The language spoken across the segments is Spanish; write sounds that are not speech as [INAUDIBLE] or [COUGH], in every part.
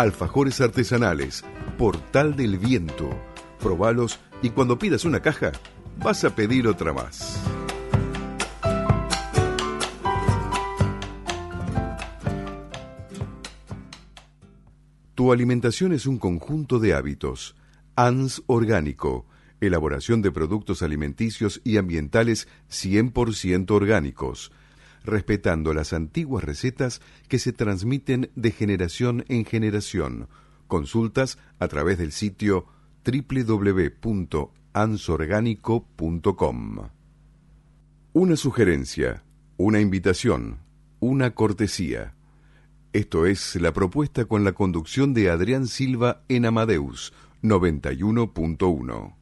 Alfajores artesanales, Portal del Viento. Probalos y cuando pidas una caja, vas a pedir otra más. Tu alimentación es un conjunto de hábitos. ANS Orgánico. Elaboración de productos alimenticios y ambientales 100% orgánicos respetando las antiguas recetas que se transmiten de generación en generación. Consultas a través del sitio www.ansorgánico.com. Una sugerencia, una invitación, una cortesía. Esto es la propuesta con la conducción de Adrián Silva en Amadeus 91.1.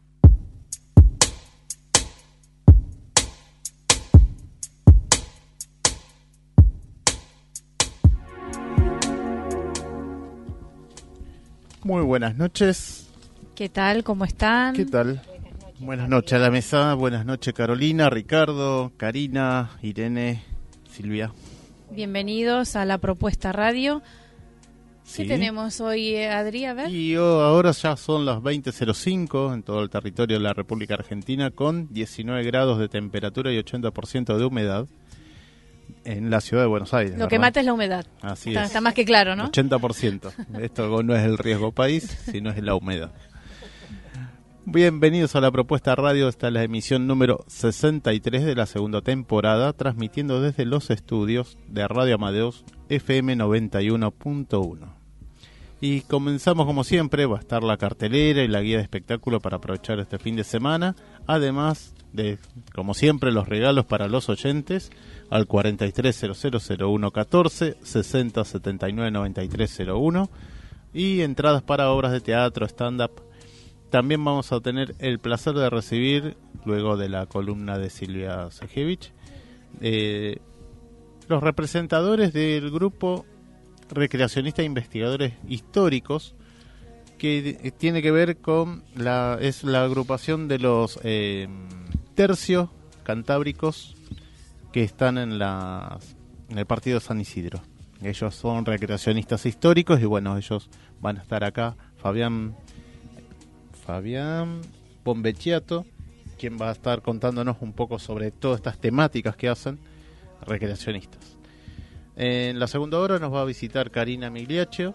Muy buenas noches. ¿Qué tal? ¿Cómo están? ¿Qué tal? Buenas noches a la mesa. Buenas noches Carolina, Ricardo, Karina, Irene, Silvia. Bienvenidos a la propuesta radio. ¿Qué tenemos hoy, Adri? A ver. Y ahora ya son las 20.05 en todo el territorio de la República Argentina con 19 grados de temperatura y 80% de humedad en la ciudad de Buenos Aires. Lo que mata es la humedad. Así está, es. Está más que claro, ¿no? 80%. Esto no es el riesgo país, sino es la humedad. Bienvenidos a la propuesta radio. Esta es la emisión número 63 de la segunda temporada, transmitiendo desde los estudios de Radio Amadeus FM 91.1. Y comenzamos como siempre, va a estar la cartelera y la guía de espectáculo para aprovechar este fin de semana, además de, como siempre, los regalos para los oyentes al 43000114 60799301 y entradas para obras de teatro, stand-up. También vamos a tener el placer de recibir, luego de la columna de Silvia Sejevich, eh, los representadores del grupo recreacionista e investigadores históricos que tiene que ver con la es la agrupación de los eh, tercios cantábricos que están en, la, en el partido San Isidro. Ellos son recreacionistas históricos y bueno, ellos van a estar acá. Fabián Fabián Bombecchiato, quien va a estar contándonos un poco sobre todas estas temáticas que hacen recreacionistas. En la segunda hora nos va a visitar Karina Migliaccio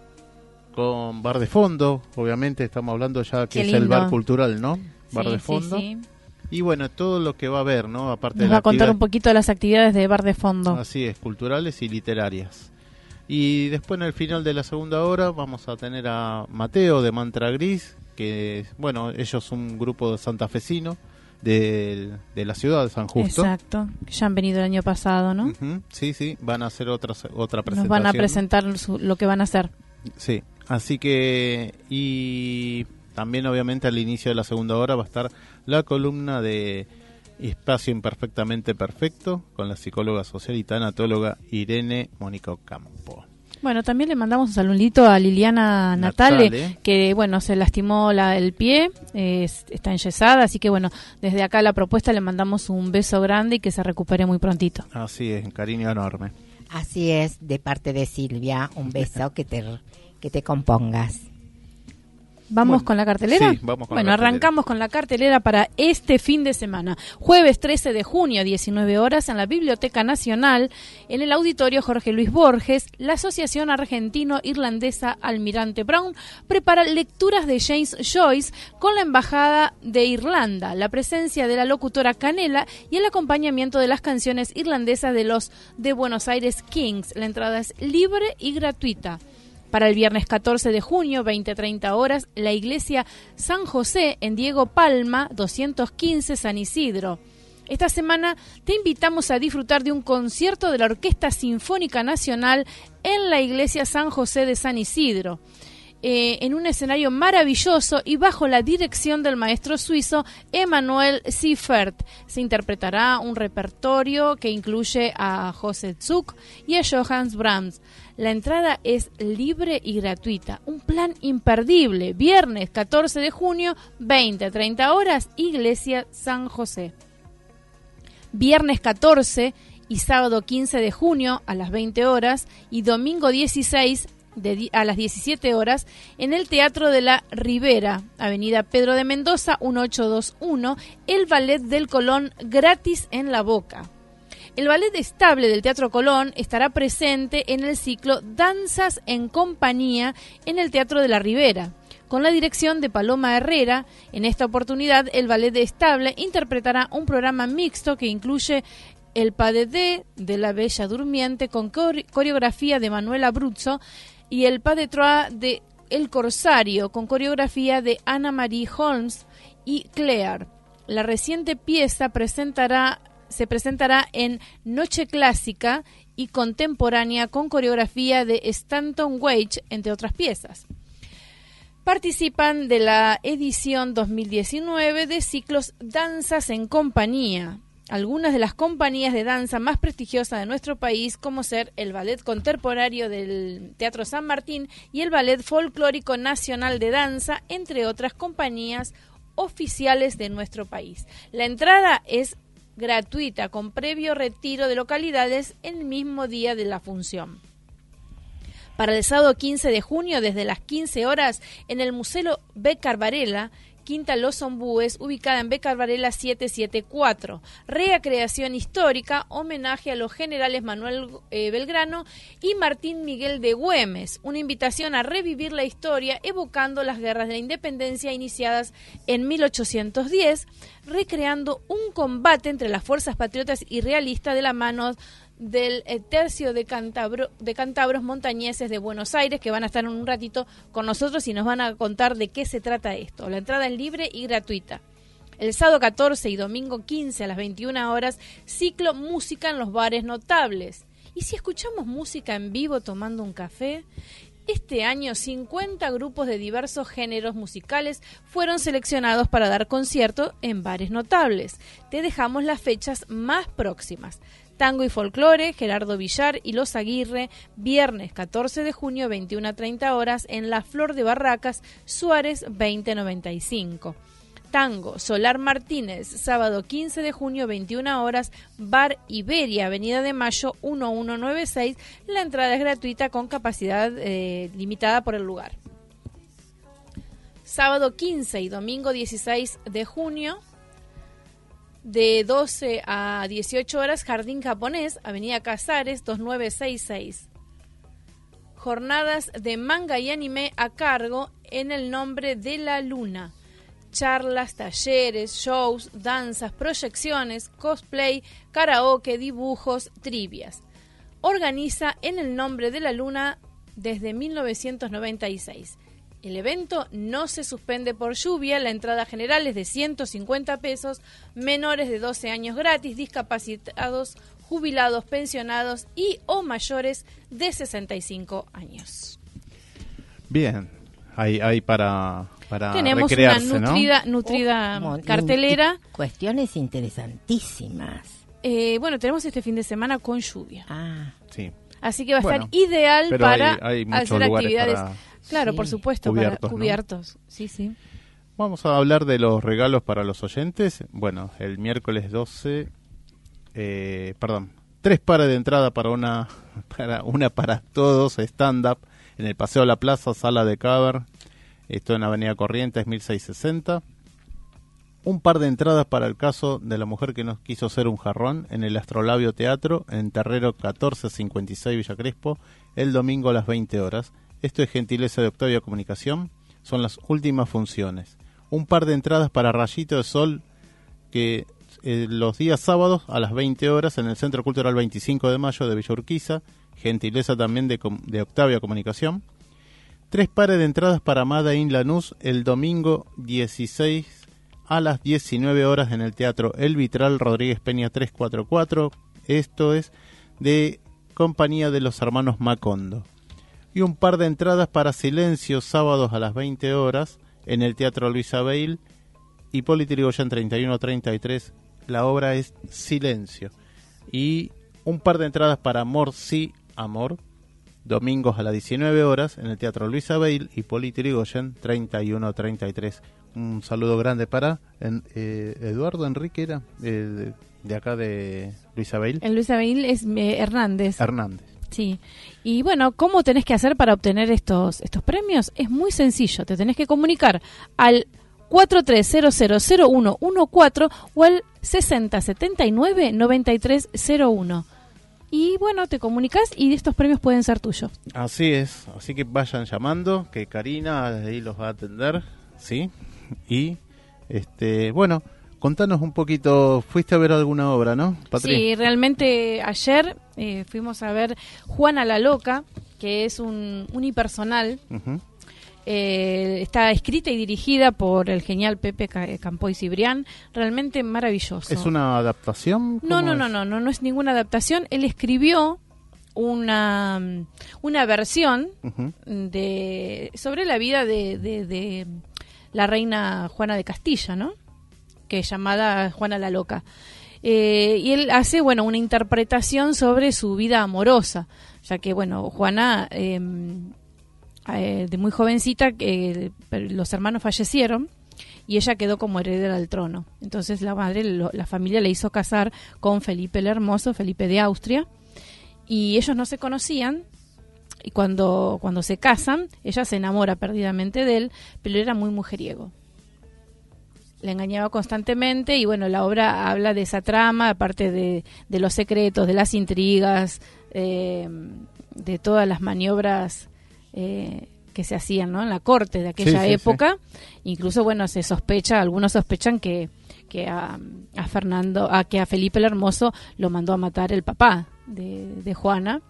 con Bar de Fondo, obviamente estamos hablando ya que es el bar cultural, ¿no? Bar de Fondo. Sí, sí. Y bueno, todo lo que va a haber, ¿no? Aparte Nos va a contar un poquito de las actividades de Bar de Fondo. Así es, culturales y literarias. Y después en el final de la segunda hora vamos a tener a Mateo de Mantra Gris, que, bueno, ellos son un grupo de santafesino de, de la ciudad de San Justo. Exacto, ya han venido el año pasado, ¿no? Sí, sí, van a hacer otra, otra presentación. Nos van a presentar lo que van a hacer. Sí, así que, y también obviamente al inicio de la segunda hora va a estar la columna de Espacio Imperfectamente Perfecto con la psicóloga social y tanatóloga Irene Mónica Campo. Bueno, también le mandamos un saludito a Liliana Natale, que bueno, se lastimó la, el pie, está enyesada, así que bueno, desde acá la propuesta le mandamos un beso grande y que se recupere muy prontito. Así es, un cariño enorme. Así es, de parte de Silvia, un [LAUGHS] beso que te, que te compongas. ¿Vamos con la cartelera? Sí, vamos con bueno, la cartelera. arrancamos con la cartelera para este fin de semana. Jueves 13 de junio, 19 horas, en la Biblioteca Nacional, en el Auditorio Jorge Luis Borges, la Asociación Argentino-Irlandesa Almirante Brown prepara lecturas de James Joyce con la Embajada de Irlanda, la presencia de la locutora Canela y el acompañamiento de las canciones irlandesas de los de Buenos Aires Kings. La entrada es libre y gratuita. Para el viernes 14 de junio, 20-30 horas, la iglesia San José en Diego Palma, 215 San Isidro. Esta semana te invitamos a disfrutar de un concierto de la Orquesta Sinfónica Nacional en la iglesia San José de San Isidro. Eh, en un escenario maravilloso y bajo la dirección del maestro suizo Emanuel Seifert. Se interpretará un repertorio que incluye a José Zuk y a Johannes Brahms. La entrada es libre y gratuita. Un plan imperdible. Viernes 14 de junio, 20-30 horas, Iglesia San José. Viernes 14 y sábado 15 de junio a las 20 horas y domingo 16 de, a las 17 horas en el Teatro de la Ribera, Avenida Pedro de Mendoza 1821, el Ballet del Colón gratis en la boca. El ballet estable del Teatro Colón estará presente en el ciclo Danzas en Compañía en el Teatro de la Ribera. Con la dirección de Paloma Herrera, en esta oportunidad el ballet estable interpretará un programa mixto que incluye el Pas de de la Bella Durmiente con coreografía de Manuela Abruzzo y el Pas de Trois de El Corsario con coreografía de Anna Marie Holmes y Claire. La reciente pieza presentará se presentará en Noche Clásica y Contemporánea con coreografía de Stanton Wage, entre otras piezas. Participan de la edición 2019 de ciclos Danzas en Compañía. Algunas de las compañías de danza más prestigiosas de nuestro país, como ser el Ballet Contemporáneo del Teatro San Martín y el Ballet Folclórico Nacional de Danza, entre otras compañías oficiales de nuestro país. La entrada es gratuita con previo retiro de localidades el mismo día de la función. Para el sábado 15 de junio, desde las 15 horas, en el Museo Becar Varela, Quinta Los Ombúes, ubicada en Becar Varela 774. Recreación histórica, homenaje a los generales Manuel eh, Belgrano y Martín Miguel de Güemes. Una invitación a revivir la historia evocando las guerras de la independencia iniciadas en 1810, recreando un combate entre las fuerzas patriotas y realistas de la mano del eh, tercio de, Cantabro, de cantabros montañeses de Buenos Aires que van a estar en un ratito con nosotros y nos van a contar de qué se trata esto. La entrada es libre y gratuita. El sábado 14 y domingo 15 a las 21 horas, ciclo Música en los bares notables. ¿Y si escuchamos música en vivo tomando un café? Este año 50 grupos de diversos géneros musicales fueron seleccionados para dar concierto en bares notables. Te dejamos las fechas más próximas. Tango y Folclore, Gerardo Villar y Los Aguirre, viernes 14 de junio, 21 a 30 horas, en La Flor de Barracas, Suárez 2095. Tango, Solar Martínez, sábado 15 de junio, 21 horas, Bar Iberia, Avenida de Mayo 1196. La entrada es gratuita con capacidad eh, limitada por el lugar. Sábado 15 y domingo 16 de junio, de 12 a 18 horas, Jardín Japonés, Avenida Casares, 2966. Jornadas de manga y anime a cargo en el nombre de la luna. Charlas, talleres, shows, danzas, proyecciones, cosplay, karaoke, dibujos, trivias. Organiza en el nombre de la luna desde 1996. El evento no se suspende por lluvia, la entrada general es de 150 pesos, menores de 12 años gratis, discapacitados, jubilados, pensionados y o mayores de 65 años. Bien, hay, hay para, para Tenemos una nutrida, nutrida oh, cartelera. Cuestiones interesantísimas. Eh, bueno, tenemos este fin de semana con lluvia. Ah, sí. Así que va a Bueno, estar ideal para hay- hay muchos hacer actividades. para- Claro, Sí. por supuesto, Cubiertos, para ¿no? cubiertos. Sí, sí. Vamos a hablar de los regalos para los oyentes. Bueno, el miércoles 12, eh, perdón, tres pares de entrada para una [LAUGHS] para una para todos stand up en el Paseo de la Plaza, sala de cover. Esto en Avenida Corrientes 1660. Un par de entradas para el caso de la mujer que nos quiso ser un jarrón en el Astrolabio Teatro en Terrero 1456 Villa Crespo el domingo a las 20 horas. Esto es gentileza de Octavia Comunicación. Son las últimas funciones. Un par de entradas para Rayito de Sol que eh, los días sábados a las 20 horas en el Centro Cultural 25 de Mayo de Villa Urquiza. Gentileza también de, Octavia Comunicación. Tres pares de entradas para Mada in Lanús el domingo 16 a las 19 horas en el Teatro El Vitral Rodríguez Peña 344. Esto es de compañía de los hermanos Macondo. Y un par de entradas para Silencio sábados a las 20 horas en el Teatro Luis Abel. Hipólito Yrigoyen 3133. La obra es Silencio. Y un par de entradas para Amor sí Amor domingos a las 19 horas en el Teatro Luis Abel, Hipólito Yrigoyen 3133 un saludo grande para eh, Eduardo Enrique era eh, de, acá de Luis Abel. El Luis Abel es eh, Hernández. Hernández. Sí. Y bueno, ¿cómo tenés que hacer para obtener estos estos premios? Es muy sencillo, te tenés que comunicar al 43000114 o al 6079-9301. Y bueno, te comunicas y estos premios pueden ser tuyos. Así es, así que vayan llamando, que Karina ahí los va a atender, ¿sí? Y, este, bueno, contanos un poquito, fuiste a ver alguna obra, ¿no, Sí, realmente ayer eh, fuimos a ver Juana la Loca, que es un unipersonal. Eh, está escrita y dirigida por el genial Pepe eh, Campoy Cibrián, realmente maravilloso. ¿Es una adaptación? No, no, no, no, no, no es ninguna adaptación. Él escribió una, una versión de sobre la vida de, de la reina Juana de Castilla, ¿no? Que es llamada Juana la Loca. Eh, y él hace, bueno, una interpretación sobre su vida amorosa, ya que, bueno, Juana, em, eh, de muy jovencita, eh, los hermanos fallecieron y ella quedó como heredera del trono. Entonces la madre, la familia le hizo casar con Felipe el Hermoso, Felipe de Austria, y ellos no se conocían, y cuando, cuando se casan, ella se enamora perdidamente de él, pero era muy mujeriego. Le engañaba constantemente y bueno, la obra habla de esa trama, aparte de, de los secretos, de las intrigas, eh, de todas las maniobras eh, que se hacían ¿no? en la corte de aquella época. Incluso, bueno, se sospecha, algunos sospechan que, que a, a, Fernando, a que a Felipe el Hermoso lo mandó a matar el papá de, de Juana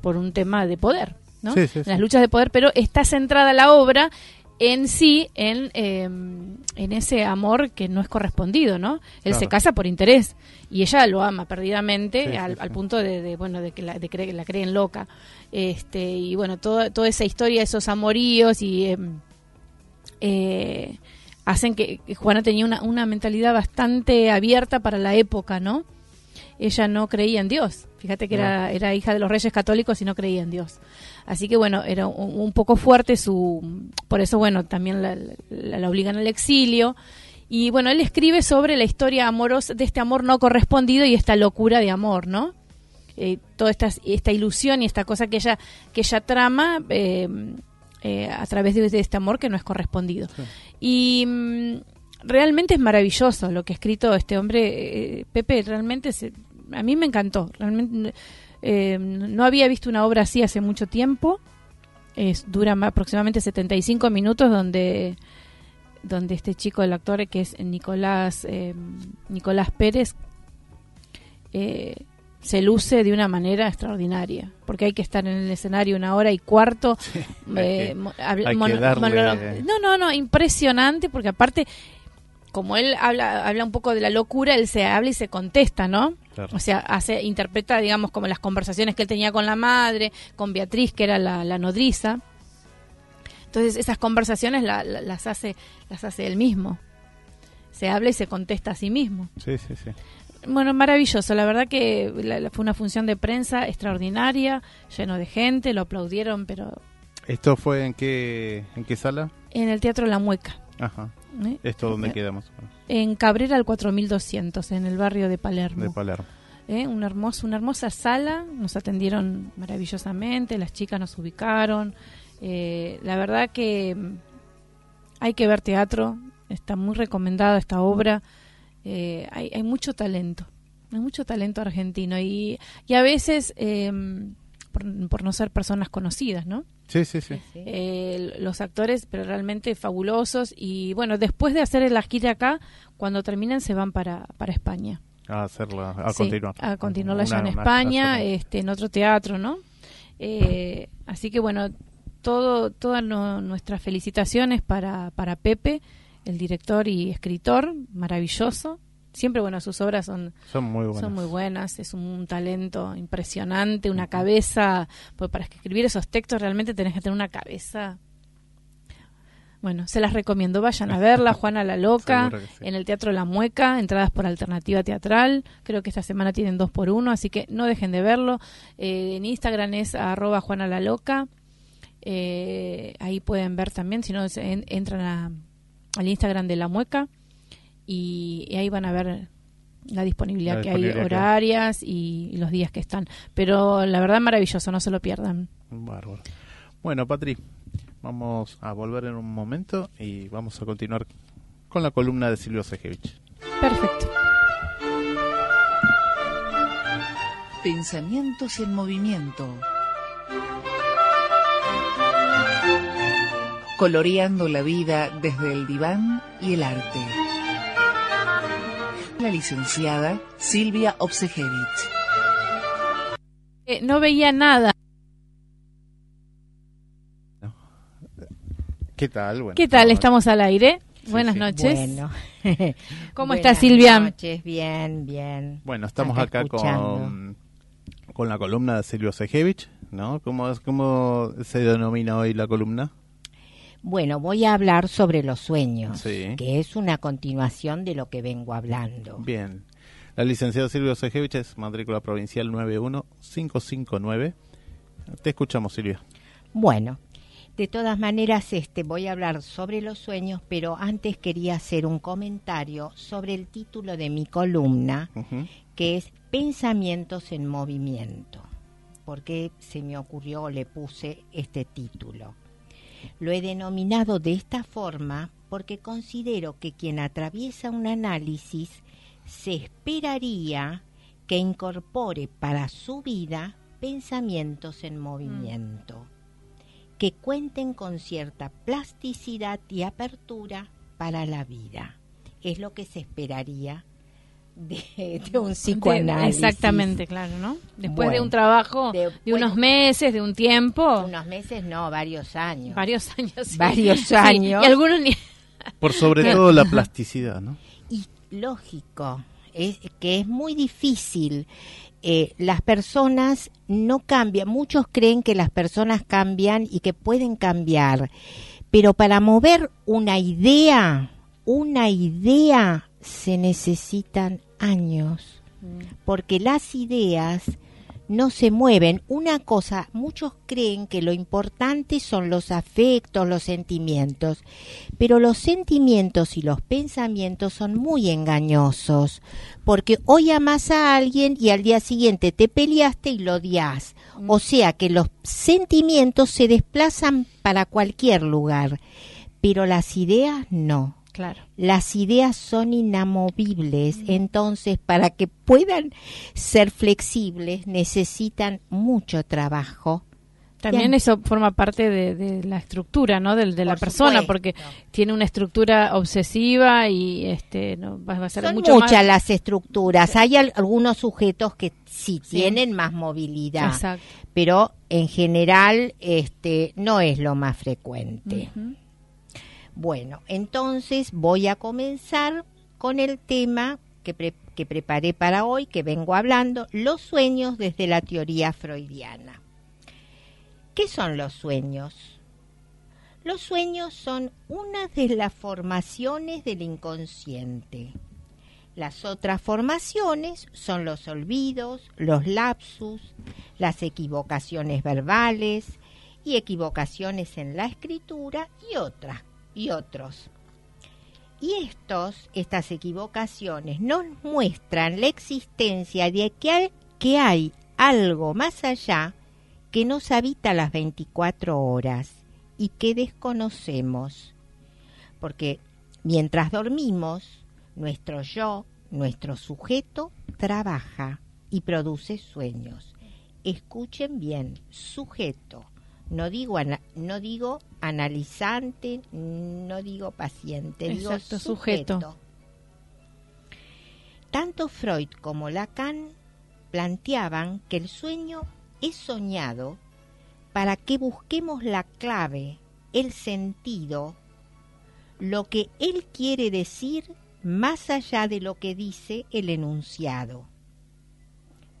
por un tema de poder, ¿no? las luchas de poder, pero está centrada la obra en sí en, em, en ese amor que no es correspondido, ¿no? Él se casa por interés y ella lo ama perdidamente al, punto de, bueno de que la, de que la creen loca, este y bueno toda toda esa historia, esos amoríos y em, eh, hacen que Juana tenía una, una mentalidad bastante abierta para la época, ¿no? Ella no creía en Dios. Fíjate que era, era hija de los reyes católicos y no creía en Dios. Así que bueno, era un, poco fuerte su... Por eso, bueno, también la, obligan al exilio. Y bueno, él escribe sobre la historia amorosa, de este amor no correspondido y esta locura de amor, ¿no? Eh, toda esta, esta ilusión y esta cosa que ella, que ella trama eh, eh, a través de, este amor que no es correspondido. Y mm, realmente es maravilloso lo que ha escrito este hombre, Pepe, realmente se, a mí me encantó. Realmente eh, no había visto una obra así hace mucho tiempo. Es, dura aproximadamente 75 minutos donde donde este chico, el actor que es Nicolás eh, Nicolás Pérez, eh, se luce de una manera extraordinaria, porque hay que estar en el escenario una hora y cuarto. no, no, no, impresionante, porque aparte, como él habla, habla un poco de la locura, él se habla y se contesta, ¿no? O sea, hace, interpreta, digamos, como las conversaciones que él tenía con la madre, con Beatriz, que era la, nodriza. Entonces, esas conversaciones las, hace, las hace él mismo. Se habla y se contesta a sí mismo. Sí, sí, sí. Bueno, maravilloso. La verdad que fue una función de prensa extraordinaria, lleno de gente, lo aplaudieron, pero... ¿Esto fue en qué, en qué sala? En el Teatro La Mueca. Ajá. ¿Eh? ¿Esto dónde quedamos? En Cabrera al 4200, en el barrio de Palermo. De Palermo. ¿Eh? Una, hermosa, una hermosa sala, nos atendieron maravillosamente, las chicas nos ubicaron. Eh, la verdad que hay que ver teatro, está muy recomendada esta obra, eh, hay, hay, mucho talento, hay mucho talento argentino y, y a veces, em, por, no ser personas conocidas, ¿no? Sí, sí, sí. Eh, los actores, pero realmente fabulosos y bueno, después de hacer la gira acá, cuando terminan se van para, para España. A hacerla, a continuar. A continuarla allá en España, este, en otro teatro, ¿no? Eh, así que bueno, todo, todas nuestras felicitaciones para, para Pepe, el director y escritor, maravilloso. Siempre, bueno, sus obras son, son, muy, buenas. son muy buenas, es un, talento impresionante, una cabeza, pues para escribir esos textos realmente tenés que tener una cabeza bueno, se las recomiendo. Vayan a [LAUGHS] verla, Juana la Loca, en el Teatro La Mueca, entradas por alternativa teatral. Creo que esta semana tienen dos por uno, así que no dejen de verlo. Eh, en Instagram es arroba Juana la Loca. Eh, ahí pueden ver también, si no, entran al Instagram de La Mueca y, ahí van a ver la disponibilidad, que hay, horarias y, los días que están. Pero la verdad, maravilloso, no se lo pierdan. Bárbaro. Bueno, Patri, Vamos a volver en un momento y vamos a continuar con la columna de Silvio Sejevich. Perfecto. Pensamientos en movimiento. Coloreando la vida desde el diván y el arte. La licenciada Silvia Obsejevich. Eh, no veía nada. ¿Qué tal? ¿Qué tal? Estamos al aire. Buenas noches. Bueno. [LAUGHS] ¿Cómo está Silvia? Buenas noches, bien, bien. Bueno, estamos acá, con, con la columna de Silvio Sejevich, ¿no? ¿Cómo, ¿Cómo se denomina hoy la columna? Bueno, voy a hablar sobre los sueños, que es una continuación de lo que vengo hablando. Bien. La licenciada Silvio Sejevich es matrícula provincial 91559. Te escuchamos, Silvia. Bueno, de todas maneras, este, voy a hablar sobre los sueños, pero antes quería hacer un comentario sobre el título de mi columna, que es Pensamientos en Movimiento. porque se me ocurrió, le puse este título? Lo he denominado de esta forma porque considero que quien atraviesa un análisis se esperaría que incorpore para su vida pensamientos en movimiento que cuenten con cierta plasticidad y apertura para la vida. Es lo que se esperaría de, un psicoanálisis. exactamente, claro, ¿no? Después de un trabajo de, unos meses, de un tiempo. Unos meses, no, varios años. Varios años. Varios [LAUGHS] años. y algunos ni... [LAUGHS] Por sobre todo la plasticidad, ¿no? Y lógico, es que es muy difícil eh, las personas no cambian. Muchos creen que las personas cambian y que pueden cambiar. Pero para mover una idea, una idea, se necesitan años. Mm. Porque las ideas no se mueven. Una cosa, muchos creen que lo importante son los afectos, los sentimientos, pero los sentimientos y los pensamientos son muy engañosos, porque hoy amas a alguien y al día siguiente te peleaste y lo odias. O mm. sea que los sentimientos se desplazan para cualquier lugar, pero las ideas no. Las ideas son inamovibles, entonces para que puedan ser flexibles necesitan mucho trabajo. También eso forma parte de, la estructura, ¿no? De, la persona, porque tiene una estructura obsesiva y este no va, a ser Son muchas las estructuras. Hay algunos sujetos que sí, tienen más movilidad, pero en general este no es lo más frecuente. Bueno, entonces voy a comenzar con el tema que, preparé para hoy, que vengo hablando, los sueños desde la teoría freudiana. ¿Qué son los sueños? Los sueños son una de las formaciones del inconsciente. Las otras formaciones son los olvidos, los lapsus, las equivocaciones verbales y equivocaciones en la escritura y otras y otros. Y estos, estas equivocaciones nos muestran la existencia de que hay, algo más allá que nos habita las 24 horas y que desconocemos. porque mientras dormimos, nuestro yo, nuestro sujeto, trabaja y produce sueños. Escuchen bien, sujeto. No digo, no digo analizante, no digo paciente, digo sujeto. Tanto Freud como Lacan planteaban que el sueño es soñado para que busquemos la clave, el sentido, lo que él quiere decir más allá de lo que dice el enunciado.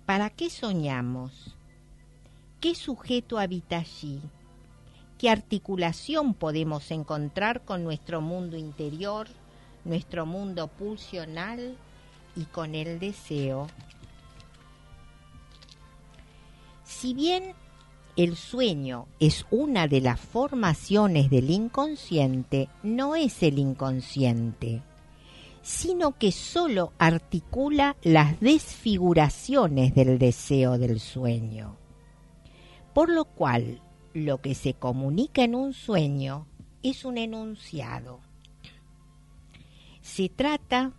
¿Para qué soñamos? ¿Qué sujeto habita allí? ¿Qué articulación podemos encontrar con nuestro mundo interior, nuestro mundo pulsional y con el deseo? Si bien el sueño es una de las formaciones del inconsciente, no es el inconsciente, sino que sólo articula las desfiguraciones del deseo del sueño. Por lo cual, lo que se comunica en un sueño es un enunciado. Se trata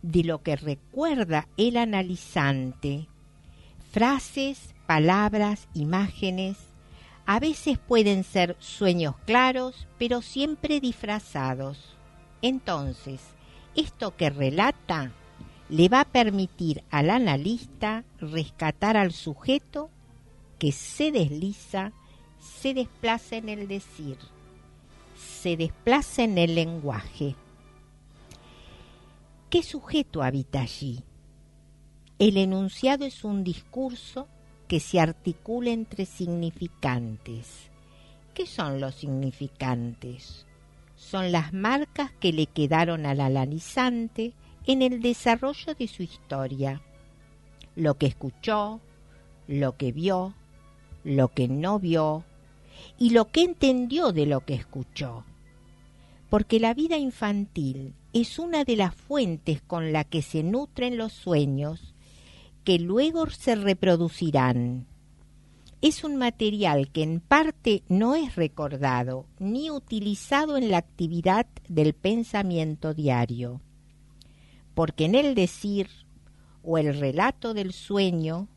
de lo que recuerda el analizante Frases, palabras, imágenes, a veces pueden ser sueños claros, pero siempre disfrazados. Entonces, esto que relata le va a permitir al analista rescatar al sujeto que se desliza, se desplaza en el decir, se desplaza en el lenguaje. ¿Qué sujeto habita allí? El enunciado es un discurso que se articula entre significantes. ¿Qué son los significantes? Son las marcas que le quedaron al analizante en el desarrollo de su historia. Lo que escuchó, lo que vio, lo que no vio y lo que entendió de lo que escuchó. Porque la vida infantil es una de las fuentes con la que se nutren los sueños que luego se reproducirán. Es un material que en parte no es recordado ni utilizado en la actividad del pensamiento diario, porque en el decir o el relato del sueño,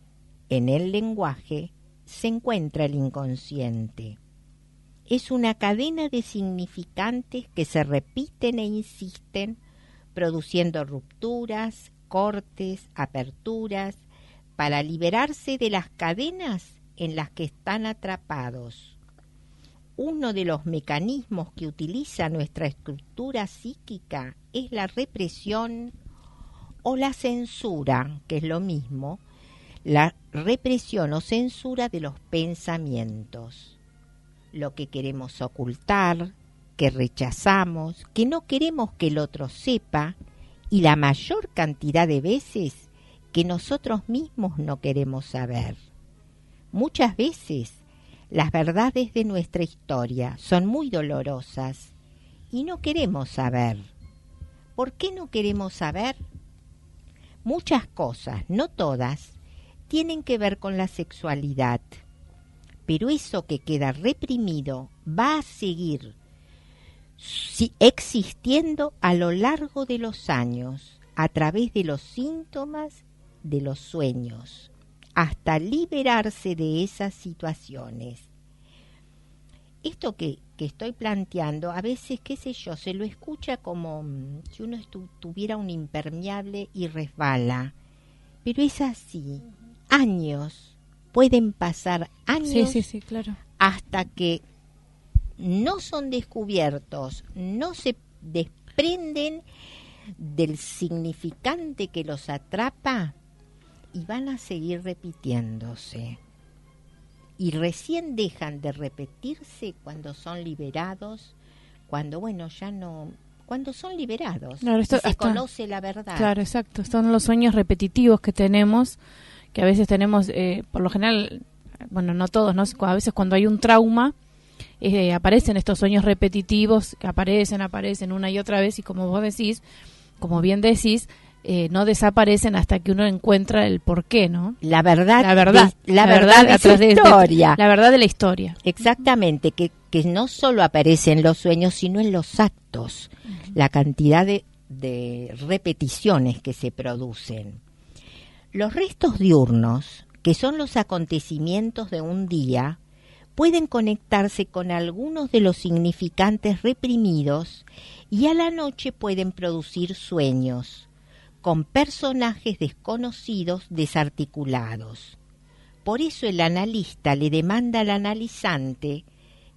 en el lenguaje, se encuentra el inconsciente. Es una cadena de significantes que se repiten e insisten, produciendo rupturas, cortes, aperturas, para liberarse de las cadenas en las que están atrapados. Uno de los mecanismos que utiliza nuestra estructura psíquica es la represión o la censura, que es lo mismo, la represión o censura de los pensamientos. Lo que queremos ocultar, que rechazamos, que no queremos que el otro sepa, y la mayor cantidad de veces que nosotros mismos no queremos saber. Muchas veces las verdades de nuestra historia son muy dolorosas y no queremos saber. ¿Por qué no queremos saber? Muchas cosas, no todas, tienen que ver con la sexualidad, pero eso que queda reprimido va a seguir existiendo a lo largo de los años a través de los síntomas de los sueños hasta liberarse de esas situaciones. Esto que, estoy planteando, a veces, qué sé yo, se lo escucha como mm, si uno tuviera un impermeable y resbala, pero es así. Años, pueden pasar años claro. hasta que no son descubiertos, no se desprenden del significante que los atrapa y van a seguir repitiéndose. Y recién dejan de repetirse cuando son liberados, cuando, bueno, ya no, cuando son liberados se conoce la verdad. Claro, exacto. Son los sueños repetitivos que tenemos, que a veces tenemos, eh, por lo general, bueno, no todos, ¿no? A veces cuando hay un trauma, eh, aparecen estos sueños repetitivos que aparecen, aparecen una y otra vez y como vos decís, como bien decís, eh, no desaparecen hasta que uno encuentra el porqué, ¿no? La verdad, la verdad, de, la, verdad, de la historia. la verdad de la historia. Exactamente, que, que no solo aparece en los sueños, sino en los actos, la cantidad de, de repeticiones que se producen. Los restos diurnos, que son los acontecimientos de un día, pueden conectarse con algunos de los significantes reprimidos y a la noche pueden producir sueños con personajes desconocidos desarticulados. Por eso el analista le demanda al analizante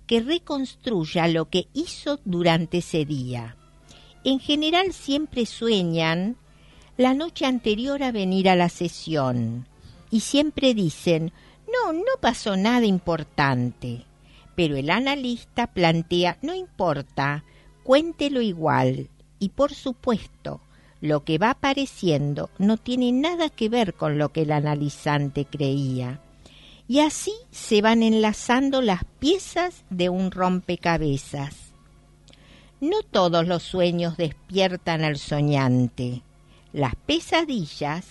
que reconstruya lo que hizo durante ese día. En general siempre sueñan la noche anterior a venir a la sesión y siempre dicen, no, no pasó nada importante. Pero el analista plantea, no importa, cuéntelo igual. Y por supuesto, lo que va apareciendo no tiene nada que ver con lo que el analizante creía. Y así se van enlazando las piezas de un rompecabezas. No todos los sueños despiertan al soñante. Las pesadillas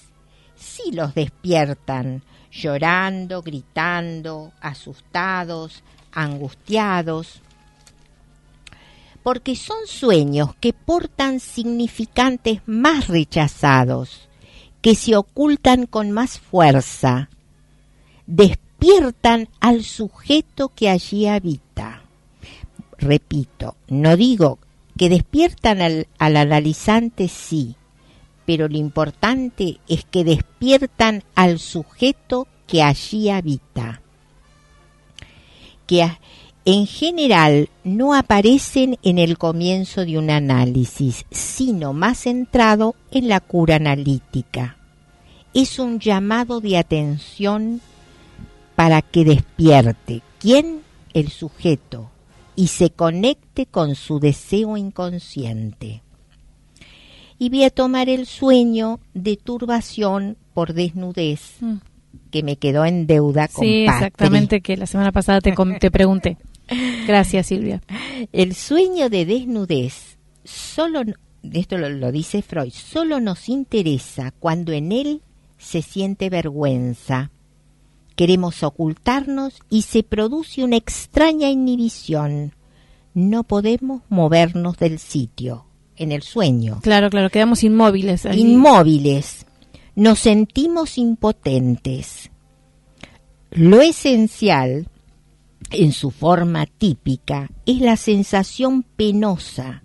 sí los despiertan, llorando, gritando, asustados, angustiados porque son sueños que portan significantes más rechazados, que se ocultan con más fuerza, despiertan al sujeto que allí habita. Repito, no digo que despiertan al, al analizante, sí, pero lo importante es que despiertan al sujeto que allí habita. Que, en general no aparecen en el comienzo de un análisis, sino más centrado en la cura analítica. Es un llamado de atención para que despierte quién el sujeto y se conecte con su deseo inconsciente. Y voy a tomar el sueño de turbación por desnudez mm. que me quedó en deuda con Sí, exactamente, que la semana pasada te, te pregunté. [LAUGHS] Gracias, Silvia. El sueño de desnudez, solo, esto lo, dice Freud, solo nos interesa cuando en él se siente vergüenza. Queremos ocultarnos y se produce una extraña inhibición. No podemos movernos del sitio, en el sueño. Claro, claro, quedamos inmóviles. Inmóviles. Nos sentimos impotentes. Lo esencial en su forma típica es la sensación penosa,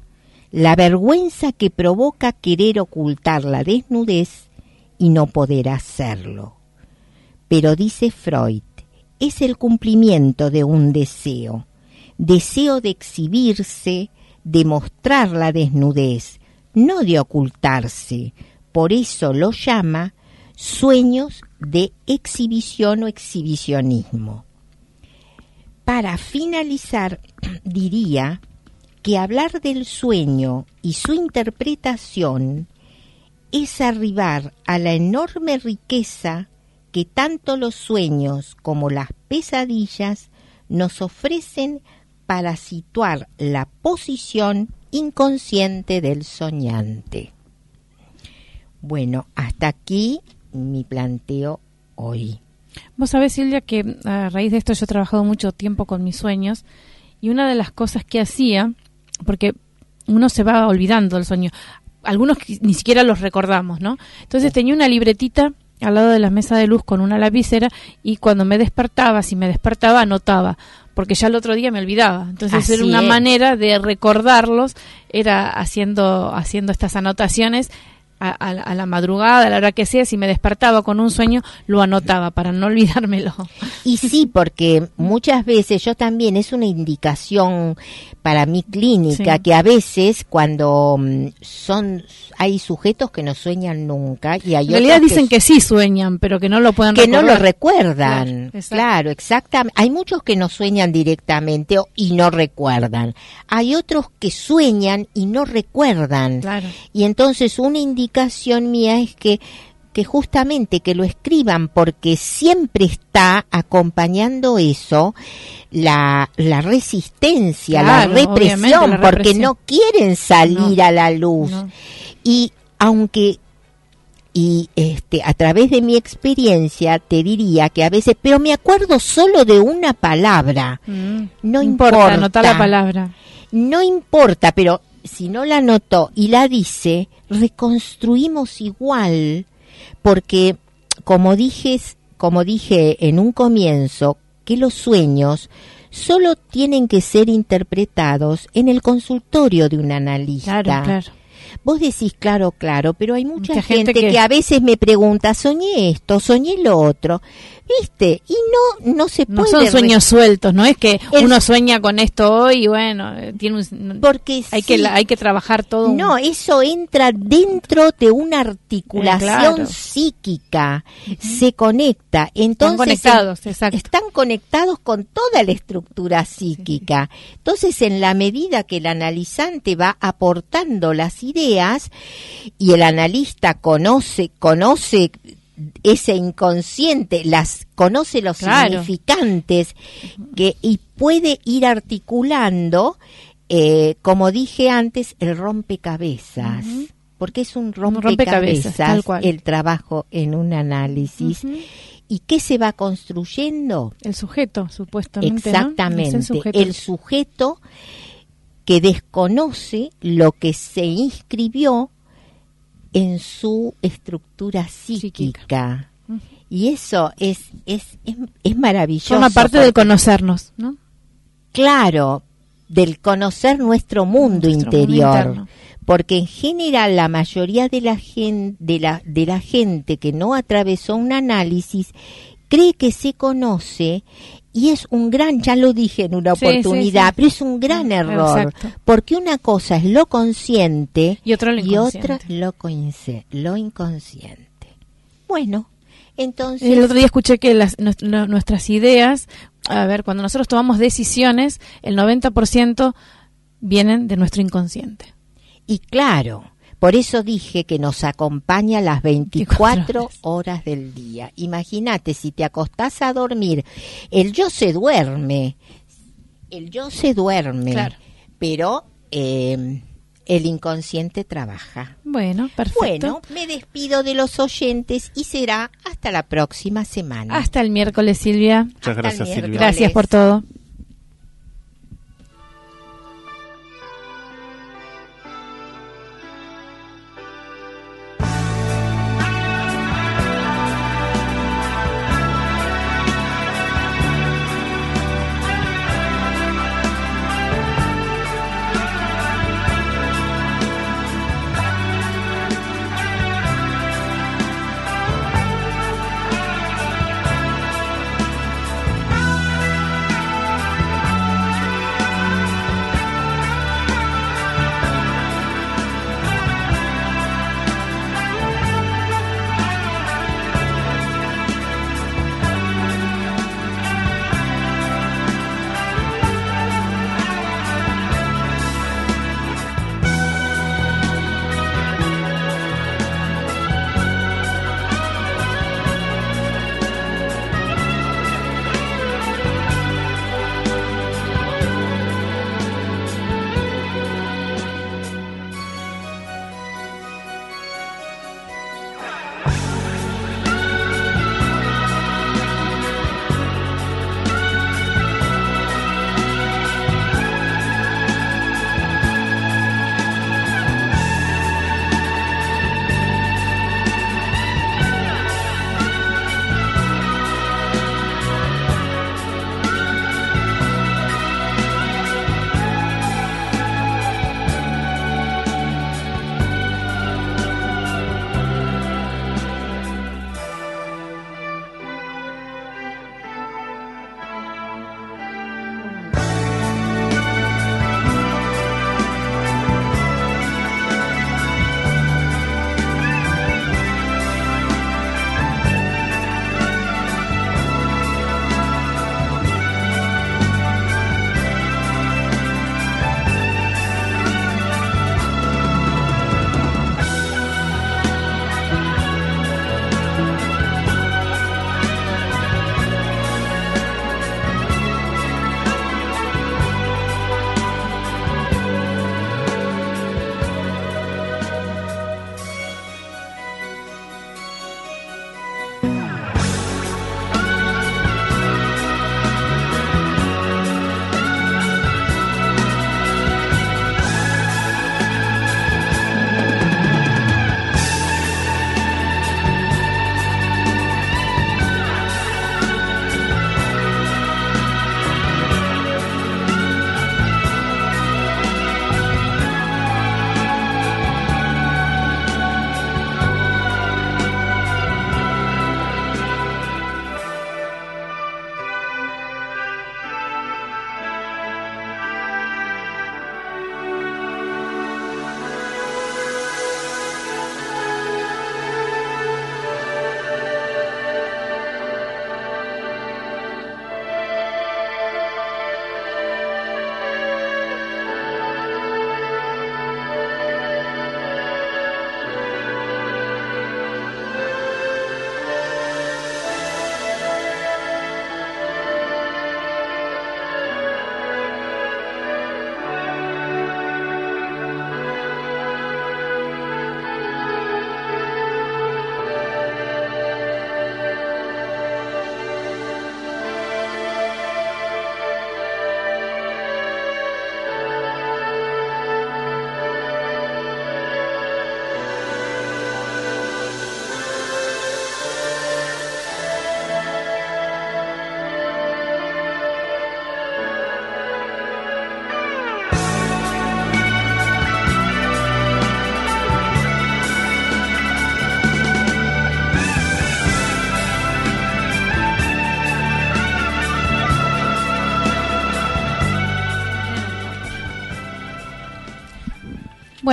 la vergüenza que provoca querer ocultar la desnudez y no poder hacerlo. Pero dice Freud, es el cumplimiento de un deseo, deseo de exhibirse, de mostrar la desnudez, no de ocultarse. Por eso lo llama sueños de exhibición o exhibicionismo. Para finalizar, [CLEARS THROAT] diría que hablar del sueño y su interpretación es arribar a la enorme riqueza que tanto los sueños como las pesadillas nos ofrecen para situar la posición inconsciente del soñante. Bueno, hasta aquí mi planteo hoy. Vos sabés, Silvia, que a raíz de esto yo he trabajado mucho tiempo con mis sueños y una de las cosas que hacía, porque uno se va olvidando del sueño, algunos ni siquiera los recordamos, ¿no? Entonces tenía una libretita al lado de la mesa de luz con una lapicera y cuando me despertaba, si me despertaba, anotaba, porque ya el otro día me olvidaba. Entonces era una manera de recordarlos, era haciendo, haciendo estas anotaciones a, la madrugada, a la hora que sea, si me despertaba con un sueño, lo anotaba para no [LAUGHS] olvidármelo. Y sí, porque muchas veces yo también es una indicación para mi clínica que a veces cuando mm, son hay sujetos que no sueñan nunca y hay en realidad dicen que, sí sueñan, pero que no lo pueden que no lo recuerdan. Claro, exactamente. Hay muchos que no sueñan directamente y no recuerdan. Hay otros que sueñan y no recuerdan. Claro. Y entonces una indicación indicación mía es que que justamente que lo escriban porque siempre está acompañando eso la, la resistencia, la, represión, porque no quieren salir a la luz. Y aunque y este a través de mi experiencia te diría que a veces, pero me acuerdo solo de una palabra. Mm. No importa, importa. anotar la palabra. No importa, pero si no la anotó y la dice, reconstruimos igual, porque como dije, como dije en un comienzo, que los sueños solo tienen que ser interpretados en el consultorio de un analista. Claro, claro. Vos decís claro, claro, pero hay mucha, Mucha gente, gente que... que- a veces me pregunta, soñé esto, soñé lo otro, ¿viste? Y no, no se No puede... son sueños sueltos, no es que El- uno sueña con esto hoy y bueno, eh, tiene un, Porque hay sí, que hay que trabajar todo. un- No, eso entra dentro de una articulación Eh, claro. psíquica, se conecta. Entonces, conectados, en- exacto. están conectados con toda la estructura psíquica. Entonces, en la medida que el analizante va aportando las ideas y el analista conoce, conoce ese inconsciente, las conoce los Claro. significantes que y puede ir articulando eh, como dije antes, el rompecabezas. Ujú. Porque es un rompecabezas, rompecabezas, tal cual. el trabajo en un análisis. ¿Y qué se va construyendo? El sujeto, supuestamente. Exactamente. Es el sujeto. el sujeto que desconoce lo que se inscribió en su estructura psíquica. Y eso es, es, es, es maravilloso. Forma parte del conocernos, ¿no? claro, del conocer nuestro mundo Nuestro interior. porque en general la mayoría de la gente, de la, de la gente que no atravesó un análisis cree que se conoce y es un gran, ya lo dije en una Sí, oportunidad, sí. pero es un gran Mm, error, exacto. porque una cosa es lo consciente Y otro lo y otra lo, lo inconsciente. Bueno, entonces... El otro día escuché que las, nuestras ideas, a ver, cuando nosotros tomamos decisiones, el 90% vienen de nuestro inconsciente. Y claro, por eso dije que nos acompaña las 24 horas. horas del día. Imagínate, si te acostás a dormir, el yo se duerme, el yo se duerme, Claro. pero eh, el inconsciente trabaja. Bueno, perfecto. Bueno, me despido de los oyentes y será hasta la próxima semana. Hasta el miércoles, Silvia. Muchas Hasta gracias, Silvia. Gracias por todo.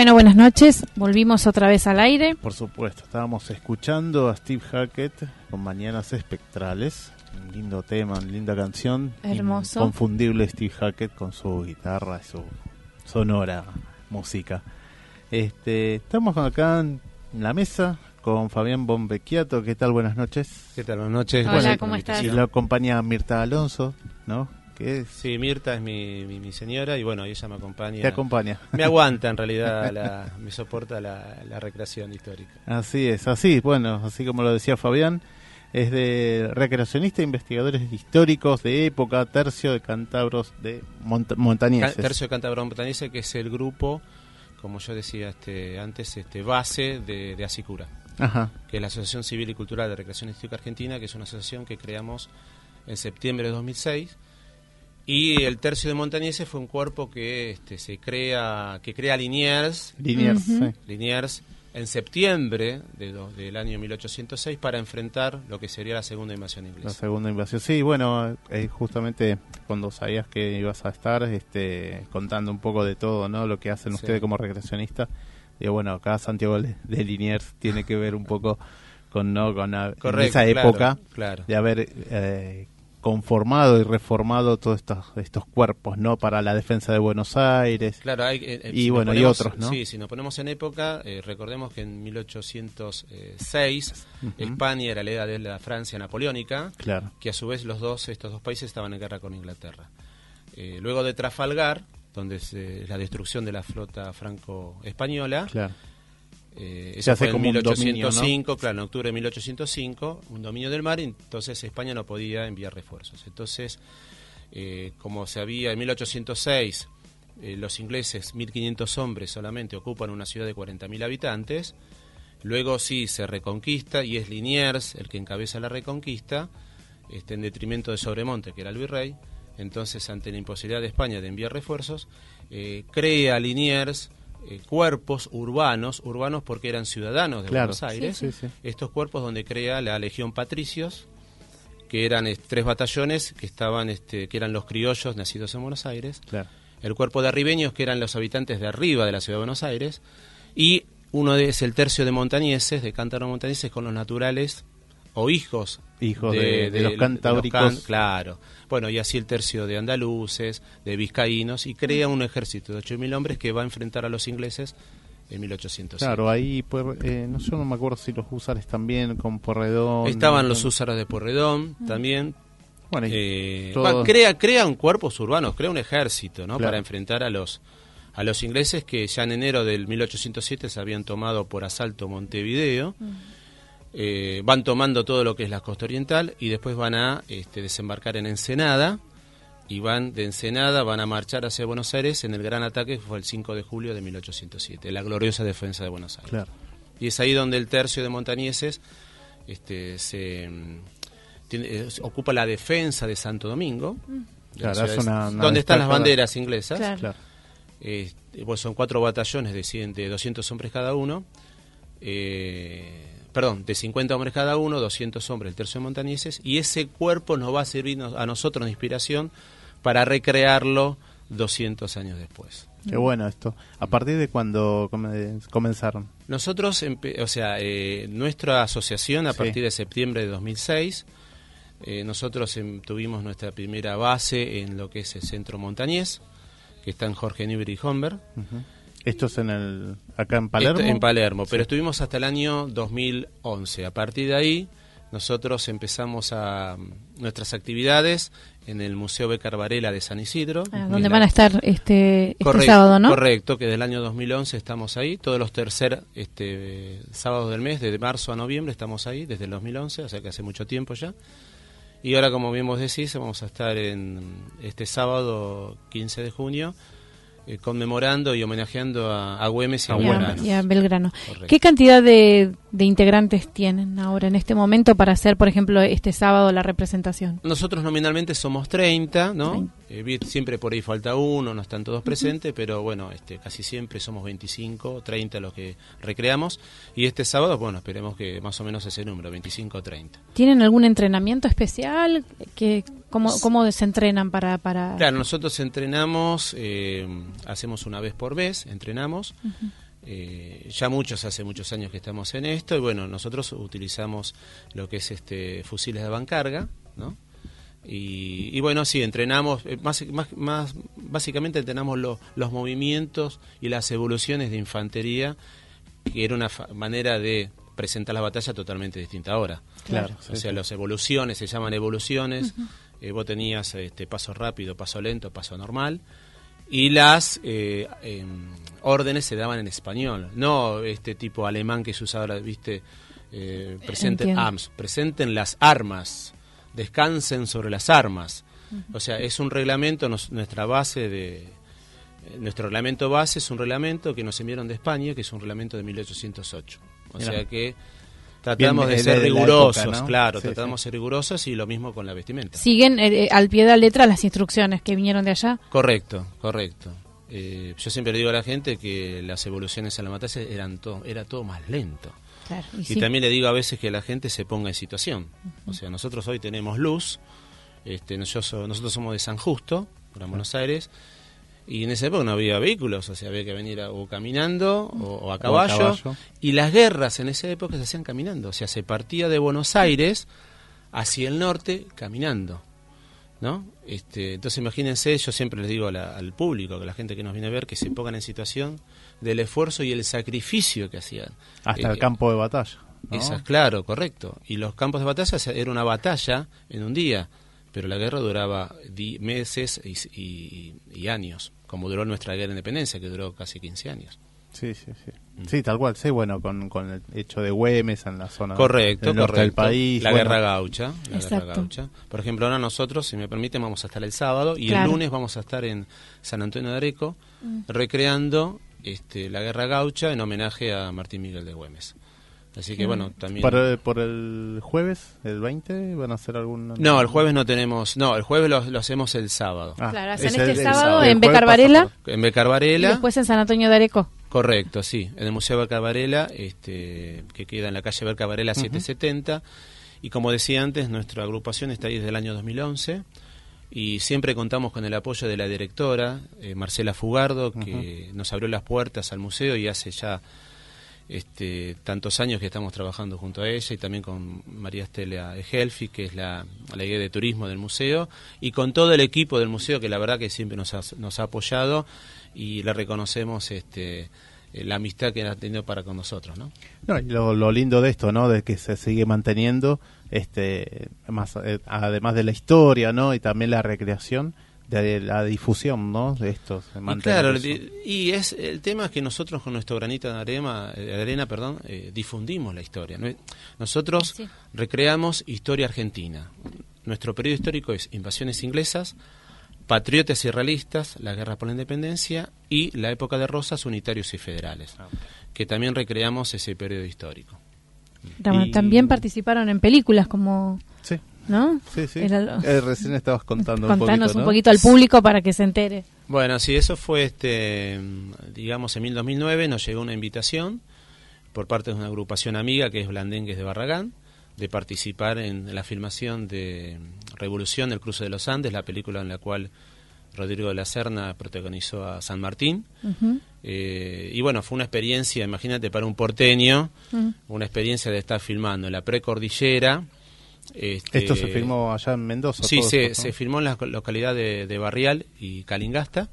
Bueno, buenas noches. Volvimos otra vez al aire. Por supuesto, estábamos escuchando a Steve Hackett con Mañanas Espectrales. Un lindo tema, una linda canción. Hermoso. Confundible Steve Hackett con su guitarra y su sonora música. Este, estamos acá en la mesa con Fabián Bombecchiato. ¿Qué tal? Buenas noches. ¿Qué tal? Buenas noches. Hola, ¿cómo estás? Y la acompaña Mirta Alonso, ¿no? ¿Qué Sí, Mirta es mi, mi, señora y bueno, ella me acompaña. Te acompaña. Me aguanta en realidad, [LAUGHS] la, me soporta la, la recreación histórica. Así es, así, bueno, así como lo decía Fabián, es de recreacionista e investigadores históricos de época, tercio de cántabros de montañeses. Tercio de cántabros montañeses, que es el grupo, como yo decía este, antes, este base de, de Asicura, que es la Asociación Civil y Cultural de Recreación Histórica Argentina, que es una asociación que creamos en septiembre de 2006 y el tercio de Montañeses fue un cuerpo que este, se crea, que crea Liniers, Liniers, en septiembre de del año 1806 para enfrentar lo que sería la segunda invasión inglesa. La segunda invasión, sí, bueno, eh, justamente cuando sabías que ibas a estar este, contando un poco de todo, ¿no? Lo que hacen ustedes como recreacionistas. Digo, bueno, acá Santiago de Liniers tiene que ver un poco con, ¿no? con esa época claro. de haber eh, conformado y reformado todos estos, estos cuerpos, ¿no? Para la defensa de Buenos Aires. Claro, hay, eh, eh, y bueno, y otros, ¿no? Sí, si nos ponemos en época, eh, recordemos que en 1806 España era la edad de la Francia napoleónica, claro. que a su vez los dos, estos dos países estaban en guerra con Inglaterra. luego de Trafalgar, donde es la destrucción de la flota franco-española, claro eh, eso fue en 1805, claro, en octubre de 1805, un dominio del mar, entonces España no podía enviar refuerzos. Entonces, eh, como se había en 1806, eh, los ingleses, 1.500 hombres solamente, ocupan una ciudad de 40.000 habitantes, luego sí se reconquista y es Liniers el que encabeza la reconquista, este, en detrimento de Sobremonte, que era el virrey. Entonces, ante la imposibilidad de España de enviar refuerzos, crea Liniers eh, cuerpos urbanos, urbanos porque eran ciudadanos de Buenos Aires, estos cuerpos donde crea la Legión Patricios, que eran tres batallones que estaban, este, que eran los criollos nacidos en Buenos Aires, el cuerpo de arribeños que eran los habitantes de arriba de la ciudad de Buenos Aires, y uno de, es el tercio de montañeses, de cántaro montañeses con los naturales o hijos, hijos de, los cantábricos. claro. Bueno, y así el tercio de andaluces, de vizcaínos, y crea un ejército de 8.000 hombres que va a enfrentar a los ingleses en 1800. Claro, ahí, pues, eh, no, yo no me acuerdo si los húsares también con Porredón. Estaban los húsares de Porredón también. Bueno, eh, crea, crean cuerpos urbanos, crea un ejército, ¿no? Para enfrentar a los a los ingleses que ya en enero del 1807 se habían tomado por asalto Montevideo. Eh, van tomando todo lo que es la costa oriental y después van a este, desembarcar en Ensenada y van de Ensenada, van a marchar hacia Buenos Aires en el gran ataque que fue el 5 de julio de 1807, la gloriosa defensa de Buenos Aires. Y es ahí donde el tercio de montañeses este, se mm, eh, ocupa la defensa de Santo Domingo, donde están las banderas inglesas. Este, pues son cuatro batallones de, de 200 hombres cada uno. Eh, perdón, de 50 hombres cada uno, 200 hombres el tercio de montañeses, y ese cuerpo nos va a servir a nosotros de inspiración para recrearlo 200 años después. Qué bueno esto. ¿A partir de cuándo comenzaron? Nosotros, o sea, eh, nuestra asociación a partir de septiembre de 2006, eh, nosotros em, tuvimos nuestra primera base en lo que es el centro montañés, que está en Jorge Newbery y Homber. ¿Esto es en el, acá en Palermo? en Palermo, pero estuvimos hasta el año 2011. A partir de ahí, nosotros empezamos a nuestras actividades en el Museo Becar Varela de San Isidro. Ah, donde van a estar este, este sábado, ¿no? Correcto, que desde el año 2011 estamos ahí. Todos los tercer este, sábados del mes, desde marzo a noviembre, estamos ahí, desde el 2011, o sea que hace mucho tiempo ya. Y ahora, como bien vos decís, vamos a estar en este sábado 15 de junio conmemorando y homenajeando a, Güemes y a, Belgrano. ¿Qué cantidad de, de integrantes tienen ahora en este momento para hacer, por ejemplo, este sábado la representación? Nosotros nominalmente somos 30, ¿no? Eh, siempre por ahí falta uno, no están todos presentes, pero bueno, este, casi siempre somos 25, 30 los que recreamos. Y este sábado, bueno, esperemos que más o menos ese número, 25 o 30. ¿Tienen algún entrenamiento especial? que ¿Cómo, cómo se entrenan para, para...? Claro, nosotros entrenamos, eh, hacemos una vez por vez, entrenamos. Eh, ya muchos, hace muchos años que estamos en esto, y bueno, nosotros utilizamos lo que es este fusiles de bancarga, ¿no? Y, bueno, sí, entrenamos, eh, más, más, básicamente entrenamos los movimientos y las evoluciones de infantería, que era una manera de presentar la batalla totalmente distinta ahora. Claro. O sea, las evoluciones se llaman evoluciones. Eh, vos tenías este paso rápido, paso lento, paso normal y las eh, em, órdenes se daban en español, no este tipo alemán que se usa ahora, viste, eh, presenten arms, presenten las armas, descansen sobre las armas. O sea, es un reglamento, nuestra base de... Eh, nuestro reglamento base es un reglamento que nos enviaron de España, que es un reglamento de 1808. O sea que Tratamos de ser rigurosos, claro, tratamos de ser rigurosos y lo mismo con la vestimenta. ¿Siguen eh, eh, al pie de la letra las instrucciones que vinieron de allá? Correcto, correcto. Eh, yo siempre digo a la gente que las evoluciones en la batalla eran todo, era todo más lento. y, también le digo a veces que la gente se ponga en situación. O sea, nosotros hoy tenemos luz, este, nosotros somos de San Justo, Gran Buenos Aires, y en esa época no había vehículos, o sea, había que venir o caminando o, a caballo, Y las guerras en esa época se hacían caminando, o sea, se partía de Buenos Aires hacia el norte caminando. ¿No? Este, entonces imagínense, yo siempre les digo al público, a la gente que nos viene a ver, que se pongan en situación del esfuerzo y el sacrificio que hacían. Hasta el eh, campo de batalla. ¿no? claro, correcto. Y los campos de batalla era una batalla en un día, pero la guerra duraba meses y años como duró nuestra guerra de independencia, que duró casi 15 años. Sí, sí, sí. Mm. Sí, tal cual, sí, bueno, con, con el hecho de Güemes en la zona correcto, del país. La guerra gaucha, la guerra gaucha. Por ejemplo, ahora nosotros, si me permiten, vamos a estar el sábado y el lunes vamos a estar en San Antonio de Areco mm. recreando este, la guerra gaucha en homenaje a Martín Miguel de Güemes. Así que bueno, también... ¿Para, ¿Por el jueves, el 20, van a hacer algún...? No, el jueves no tenemos... No, el jueves lo, hacemos el sábado. Ah, claro, hacen este sábado, en Becar Varela. En Becar Varela. Y después en San Antonio de Areco. Correcto, sí. En el Museo Becar Varela, este, que queda en la calle Becar Varela 770. Y como decía antes, nuestra agrupación está ahí desde el año 2011 y siempre contamos con el apoyo de la directora, eh, Marcela Fugardo, que nos abrió las puertas al museo y hace ya este, tantos años que estamos trabajando junto a ella y también con María Estela Egelfi, que es la, la guía de turismo del museo, y con todo el equipo del museo que la verdad que siempre nos ha, nos ha apoyado y le reconocemos este, eh, la amistad que ha tenido para con nosotros. ¿no? no lo, lindo de esto, ¿no? de que se sigue manteniendo, este, más, eh, además de la historia ¿no? y también la recreación, de la difusión ¿no? de estos y claro y es el tema es que nosotros con nuestro granito de arena, de arena perdón eh, difundimos la historia nosotros recreamos historia argentina nuestro periodo histórico es invasiones inglesas patriotas y realistas la guerra por la independencia y la época de rosas unitarios y federales ah, que también recreamos ese periodo histórico también participaron en películas como sí ¿no? Sí, sí. Eh, recién estabas contando un poquito, un poquito al público para que se entere. Bueno, sí, eso fue, este, digamos, en 2009 nos llegó una invitación por parte de una agrupación amiga que es Blandengues de Barragán de participar en la filmación de Revolución del Cruce de los Andes, la película en la cual Rodrigo de la Serna protagonizó a San Martín. Eh, y bueno, fue una experiencia, imagínate, para un porteño, una experiencia de estar filmando en la precordillera, este, ¿Esto se filmó allá en Mendoza? Sí, se, se, filmó en la localidad de, Barrial y Calingasta,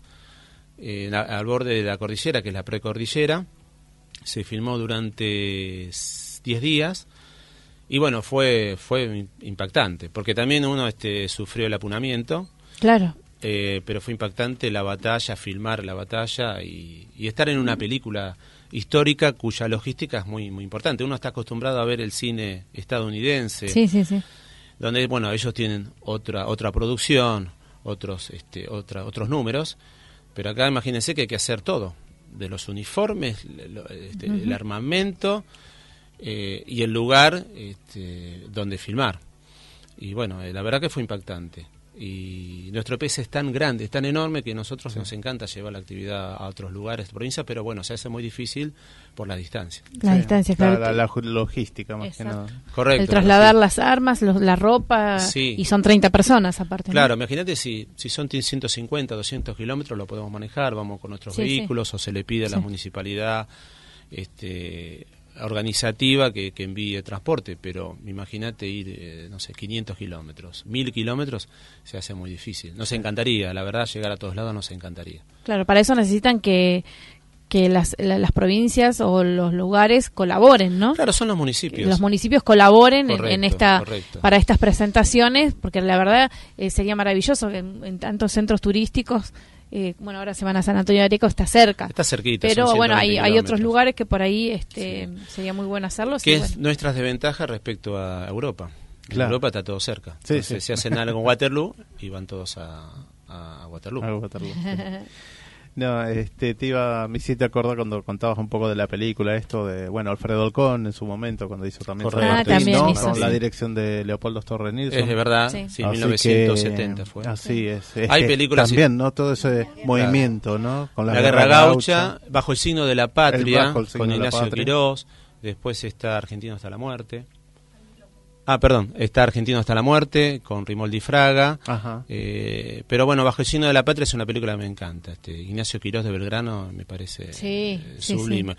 al borde de la cordillera, que es la precordillera. Se filmó durante 10 días y bueno, fue, fue impactante, porque también uno este, sufrió el apunamiento. Claro. Eh, pero fue impactante la batalla, filmar la batalla y, y estar en una película histórica cuya logística es muy muy importante. Uno está acostumbrado a ver el cine estadounidense, sí, sí, sí. donde bueno ellos tienen otra otra producción, otros este, otra, otros números, pero acá imagínense que hay que hacer todo, de los uniformes, este, el armamento. Eh, y el lugar este, donde filmar. Y bueno, eh, la verdad que fue impactante. Y nuestro pez es tan grande, es tan enorme que a nosotros nos encanta llevar la actividad a otros lugares de provincia, pero bueno, se hace muy difícil por la distancia. La distancia, claro. La, logística, más que nada. Correcto. El trasladar las armas, la ropa, y son 30 personas aparte. Claro, imagínate si, si son 150, 200 kilómetros, lo podemos manejar, vamos con nuestros vehículos o se le pide a la municipalidad este organizativa que, que envíe transporte, pero imagínate ir, eh, no sé, 500 kilómetros, 1000 kilómetros, se hace muy difícil. Nos encantaría, la verdad, llegar a todos lados nos encantaría. Claro, para eso necesitan que, que las, las provincias o los lugares colaboren, ¿no? Claro, son los municipios. los municipios colaboren en, esta para estas presentaciones, porque la verdad eh, sería maravilloso que en tantos centros turísticos eh, bueno, ahora Semana San Antonio de Areco está cerca. Está cerquita. Pero bueno, hay, hay otros lugares que por ahí este, sería muy bueno hacerlo. Que es nuestras desventajas respecto a Europa. En Europa está todo cerca. se hacen algo en Waterloo y van todos a, a Waterloo. A Waterloo [LAUGHS] No, este, te iba, me hiciste acordar cuando contabas un poco de la película, esto de, bueno, Alfredo Alcón en su momento, cuando hizo también, ah, también con la dirección de Leopoldo Torres Nilsson. Es de verdad, sí, 1970 fue. Así es. Hay películas también, ¿no? Todo ese movimiento, ¿no? Con la, Guerra, Gaucha, Bajo el signo de la patria, con Ignacio Quirós, después está Argentino hasta la muerte. Ah, perdón, está Argentino hasta la muerte, con Rimoldi Fraga. Eh, pero bueno, Bajo el signo de la patria es una película que me encanta. Este, Ignacio Quirós de Belgrano me parece eh, sublime.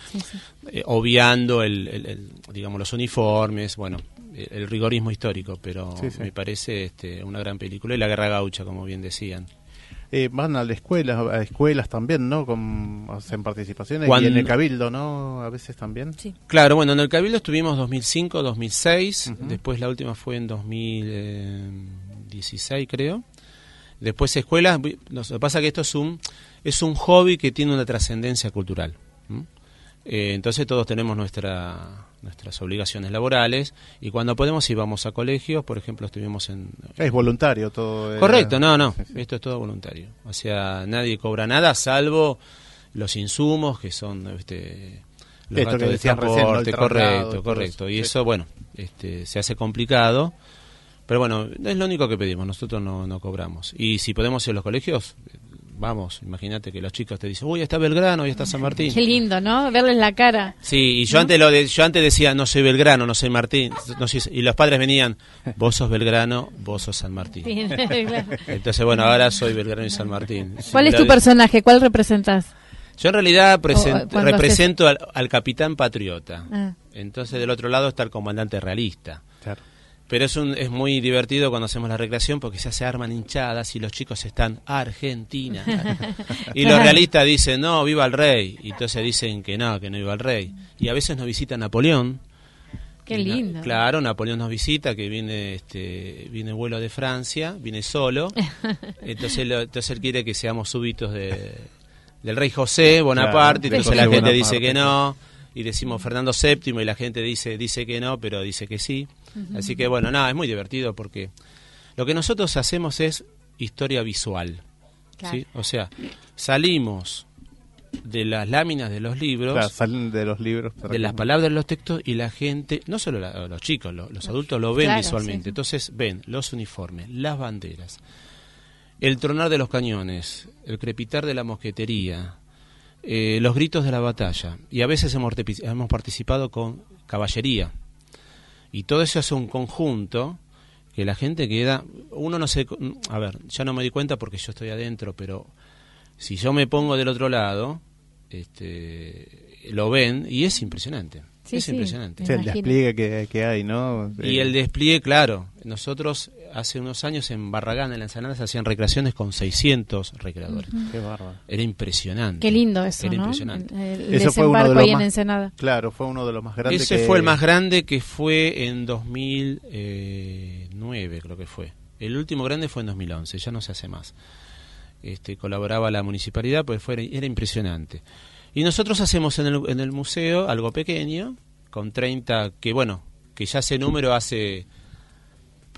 Eh, obviando el, digamos, los uniformes, bueno, el, rigorismo histórico, pero me parece este, una gran película. Y La Guerra Gaucha, como bien decían. Eh, van a la escuela, a escuelas también, ¿no? Con, hacen participaciones y en el Cabildo, ¿no? A veces también. Sí. Claro, bueno, en el Cabildo estuvimos 2005, 2006, después la última fue en 2016, creo. Después escuelas, lo que pasa que esto es un es un hobby que tiene una trascendencia cultural. Eh, entonces todos tenemos nuestra nuestras obligaciones laborales y cuando podemos íbamos a colegios, por ejemplo, estuvimos en... Es voluntario todo. Correcto, no, no, esto es todo voluntario. O sea, nadie cobra nada salvo los insumos que son este, los gastos de transporte, correcto, correcto. Y eso, bueno, este, se hace complicado. Pero bueno, es lo único que pedimos, nosotros no, no cobramos. Y si podemos ir a los colegios, vamos, imagínate que los chicos te dicen, uy, está Belgrano, y está San Martín. Qué lindo, ¿no? Verles la cara. Sí, y yo antes lo de, yo antes decía, no soy Belgrano, no soy Martín, y los padres venían, vos sos Belgrano, vos sos San Martín. [LAUGHS] Entonces, bueno, ahora soy Belgrano y San Martín. ¿Cuál es tu personaje? ¿Cuál representas? Yo en realidad represento al, capitán patriota. Ah. Entonces, del otro lado está el comandante realista. Claro. Pero es, un, es muy divertido cuando hacemos la recreación porque se, se arman hinchadas y los chicos están Argentina. [LAUGHS] y los realistas dicen, no, viva el rey. Y entonces dicen que no, que no viva el rey. Y a veces nos visita Napoleón. Qué lindo. claro, Napoleón nos visita, que viene este viene vuelo de Francia, viene solo. [LAUGHS] Entonces, entonces él quiere que seamos súbitos de, del rey José Bonaparte. y entonces la gente dice que no. Y decimos Fernando VII y la gente dice, dice que no, pero dice que sí. Así que bueno, nada, es muy divertido porque lo que nosotros hacemos es historia visual. ¿sí? O sea, salimos de las láminas de los libros, salen de los libros, de las palabras de los textos y la gente, no solo los chicos, los adultos lo ven visualmente. Entonces ven los uniformes, las banderas, el tronar de los cañones, el crepitar de la mosquetería, eh, los gritos de la batalla. Y a veces hemos, hemos participado con caballería, y todo eso hace un conjunto que la gente queda, uno no sé, a ver, ya no me di cuenta porque yo estoy adentro, pero si yo me pongo del otro lado, este, lo ven y es impresionante. es impresionante. el despliegue que, hay, ¿no? Y el despliegue, claro. Nosotros hace unos años en Barragán, en la Ensenada, se hacían recreaciones con 600 recreadores. Qué bárbaro. Era impresionante. Qué lindo eso, Era impresionante. eso fue uno de los más, en Ensenada. Claro, fue uno de los más grandes. Ese fue el más grande que fue en 2009, creo que fue. El último grande fue en 2011, ya no se hace más. Este, colaboraba la municipalidad, pues fue, era impresionante. Y nosotros hacemos en el, en el museo algo pequeño, con 30, que bueno, que ya ese número hace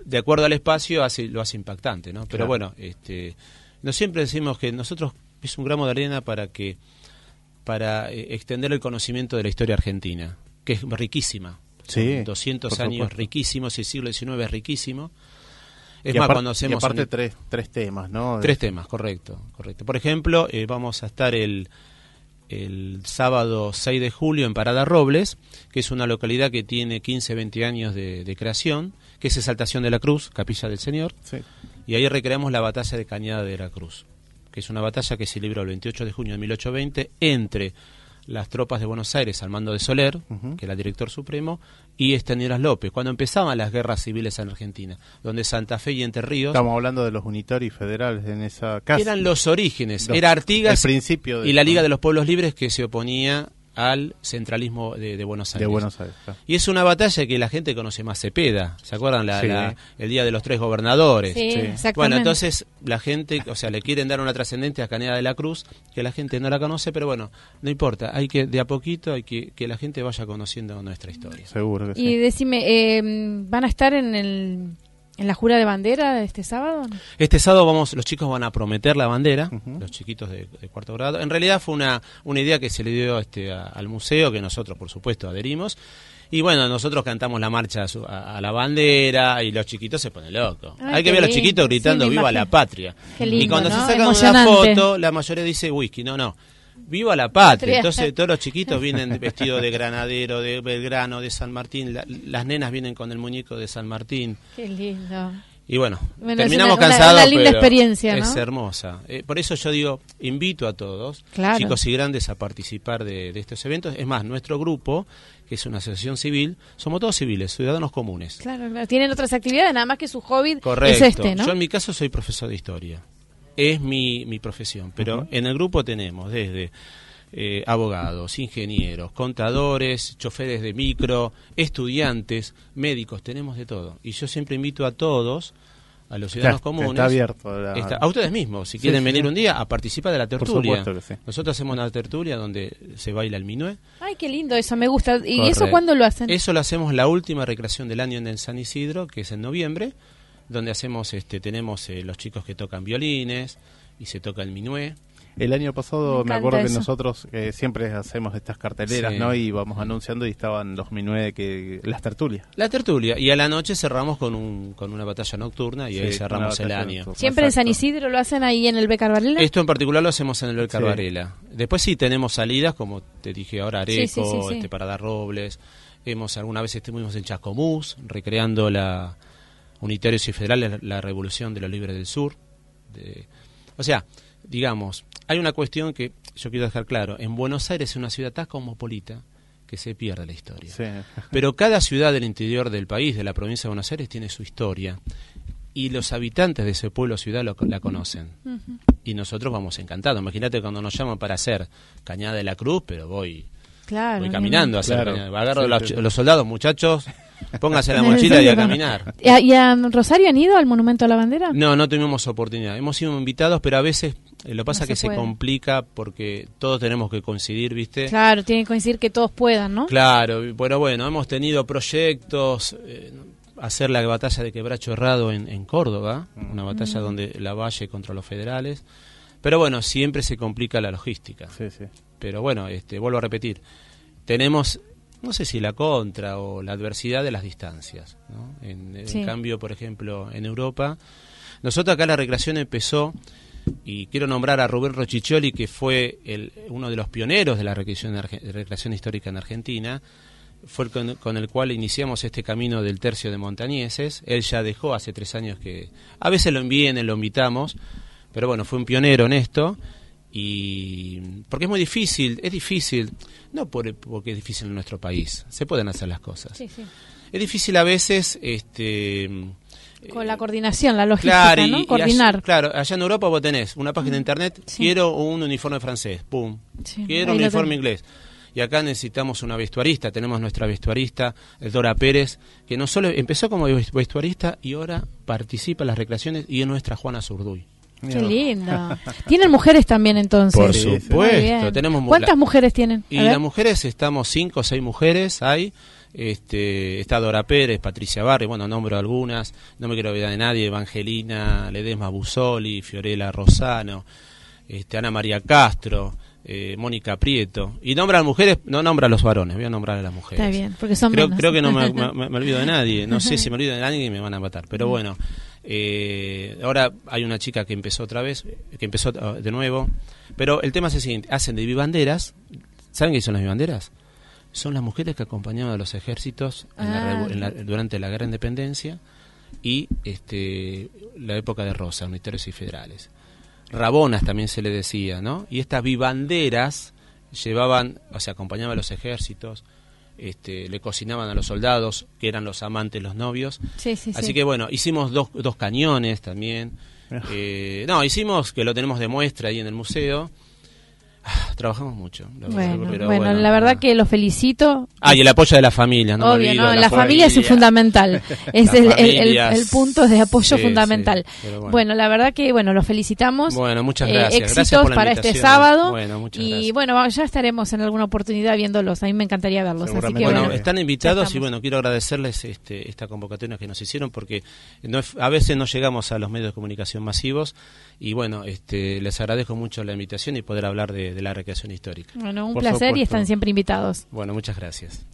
de acuerdo al espacio hace, lo hace impactante, ¿no? Pero bueno, este, no siempre decimos que nosotros es un gramo de arena para que para eh, extender el conocimiento de la historia argentina, que es riquísima. Sí, 200 años riquísimos y el siglo XIX es riquísimo. Es más, cuando hacemos... aparte tres, tres temas, ¿no? Tres temas, correcto. correcto. Por ejemplo, eh, vamos a estar el, el sábado 6 de julio en Parada Robles, que es una localidad que tiene 15, 20 años de, creación, que es Exaltación de la Cruz, Capilla del Señor. Y ahí recreamos la batalla de Cañada de la Cruz, que es una batalla que se libró el 28 de junio de 1820 entre las tropas de Buenos Aires al mando de Soler, que era el director supremo, y Estanieras López, cuando empezaban las guerras civiles en Argentina, donde Santa Fe y Entre Ríos... Estamos hablando de los unitarios federales en esa casa. Eran los orígenes, era Artigas principio y la Liga de los Pueblos Libres que se oponía al centralismo de, Buenos Aires. De Buenos Aires Y es una batalla que la gente conoce más Cepeda. ¿Se acuerdan? La, el día de los tres gobernadores. Sí, Bueno, entonces la gente, o sea, le quieren dar una trascendencia a Caneda de la Cruz, que la gente no la conoce, pero bueno, no importa. Hay que, de a poquito, hay que que la gente vaya conociendo nuestra historia. Seguro que sí. Y decime, eh, ¿van a estar en el ¿En la jura de bandera este sábado? Este sábado vamos, los chicos van a prometer la bandera, los chiquitos de, cuarto grado. En realidad fue una, una idea que se le dio este, al museo, que nosotros por supuesto adherimos. Y bueno, nosotros cantamos la marcha a, la bandera y los chiquitos se ponen locos. Hay que ver a los chiquitos gritando viva la patria. y cuando se sacan una foto, la mayoría dice whisky. No, no viva la patria. Entonces todos los chiquitos [LAUGHS] vienen vestidos de granadero, de Belgrano, de San Martín. las nenas vienen con el muñeco de San Martín. Qué lindo. Y bueno, terminamos cansados, una, linda experiencia, es hermosa. Eh, por eso yo digo, invito a todos, chicos y grandes, a participar de, estos eventos. Es más, nuestro grupo, que es una asociación civil, somos todos civiles, ciudadanos comunes. Claro, Tienen otras actividades, nada más que su hobby es este, ¿no? Yo en mi caso soy profesor de historia es mi, mi profesión, pero en el grupo tenemos desde eh, abogados, ingenieros, contadores, choferes de micro, estudiantes, médicos, tenemos de todo. Y yo siempre invito a todos, a los ciudadanos comunes. Está abierto. a ustedes mismos, si quieren venir un día, a participar de la tertulia. Nosotros hacemos una tertulia donde se baila el minué. Ay, qué lindo eso, me gusta. ¿Y eso cuándo lo hacen? Eso lo hacemos la última recreación del año en San Isidro, que es en noviembre donde hacemos, este, tenemos eh, los chicos que tocan violines y se toca el minué. El año pasado me, acuerdo que nosotros eh, siempre hacemos estas carteleras, ¿no? Y vamos anunciando y estaban los minué que las tertulias. La tertulia y a la noche cerramos con un, con una batalla nocturna y ahí cerramos el año. Siempre en San Isidro lo hacen ahí en el Becar Varela. Esto en particular lo hacemos en el Becar Varela. Después sí tenemos salidas como te dije ahora Areco, este para dar Robles. Hemos alguna vez estuvimos en Chacomús recreando la unitarios y federales, la revolución de los libres del sur. De, o sea, digamos, hay una cuestión que yo quiero dejar claro. En Buenos Aires es una ciudad tan cosmopolita que se pierde la historia. [LAUGHS] Pero cada ciudad del interior del país, de la provincia de Buenos Aires, tiene su historia. Y los habitantes de ese pueblo o ciudad lo, la conocen. Y nosotros vamos encantados. Imagínate cuando nos llaman para hacer Cañada de la Cruz, pero voy, voy caminando a hacer Agarro los soldados, muchachos, Póngase la [LAUGHS] mochila y a caminar. ¿Y a, Rosario han ido al Monumento a la Bandera? No, no tuvimos oportunidad. Hemos sido invitados, pero a veces eh, lo pasa que se, complica porque todos tenemos que coincidir, ¿viste? Claro, tiene que coincidir que todos puedan, ¿no? Claro, pero bueno, hemos tenido proyectos, eh, hacer la batalla de Quebracho Errado en, Córdoba, una batalla donde la Valle contra los federales. Pero bueno, siempre se complica la logística. Sí, sí. Pero bueno, este, vuelvo a repetir, tenemos no sé si la contra o la adversidad de las distancias. En, cambio, por ejemplo, en Europa, nosotros acá la recreación empezó, y quiero nombrar a Rubén Rochicholi, que fue el, uno de los pioneros de la recreación, recreación histórica en Argentina, fue con, con, el cual iniciamos este camino del tercio de montañeses. Él ya dejó hace tres años que, a veces lo envíen, lo invitamos, pero bueno, fue un pionero en esto y porque es muy difícil, es difícil, no por, porque es difícil en nuestro país, se pueden hacer las cosas. Es difícil a veces este con la coordinación, la logística, ¿no? Coordinar. claro, allá en Europa vos tenés una página de internet, quiero un uniforme francés, pum. quiero un uniforme inglés. Y acá necesitamos una vestuarista, tenemos nuestra vestuarista, Dora Pérez, que no solo empezó como vestuarista y ahora participa en las recreaciones y es nuestra Juana Zurduy. Qué lindo. [LAUGHS] ¿Tienen mujeres también entonces? Por supuesto. Tenemos ¿Cuántas mujeres tienen? y las mujeres estamos cinco o seis mujeres, hay. Este, está Dora Pérez, Patricia Barri, bueno, nombro algunas, no me quiero olvidar de nadie, Evangelina Ledesma Busoli, Fiorella Rosano, este, Ana María Castro, eh, Mónica Prieto. Y nombra a mujeres, no nombra a los varones, voy a nombrar a las mujeres. Está bien, porque son creo, creo que no [LAUGHS] me, olvido de nadie, no sé si me olvido de nadie y me van a matar, pero bueno. Eh, ahora hay una chica que empezó otra vez, que empezó ah, de nuevo, pero el tema es el siguiente, hacen de vivanderas, ¿saben qué son las vivanderas? Son las mujeres que acompañaban a los ejércitos ah. durante la guerra de independencia y este, la época de Rosa, unitarios y federales. Rabonas también se le decía, ¿no? Y estas vivanderas llevaban, o sea, acompañaban a los ejércitos, este, le cocinaban a los soldados, que eran los amantes, los novios. Así que bueno, hicimos dos, dos cañones también. Eh, no, hicimos, que lo tenemos de muestra ahí en el museo, [SIGHS] Trabajamos mucho. bueno, la verdad que lo felicito. Ah, y el apoyo de la familia, no Obvio, no, la, familia, es fundamental. [LAUGHS] es el, punto de apoyo fundamental. bueno. la verdad que, bueno, lo felicitamos. Bueno, muchas gracias. Eh, éxitos para este sábado. y bueno, ya estaremos en alguna oportunidad viéndolos. A mí me encantaría verlos. Así que, bueno, están invitados y bueno, quiero agradecerles este, esta convocatoria que nos hicieron porque no, a veces no llegamos a los medios de comunicación masivos y bueno, este, les agradezco mucho la invitación y poder hablar de, la recreación histórica. Bueno, un placer y están siempre invitados. Bueno, muchas gracias.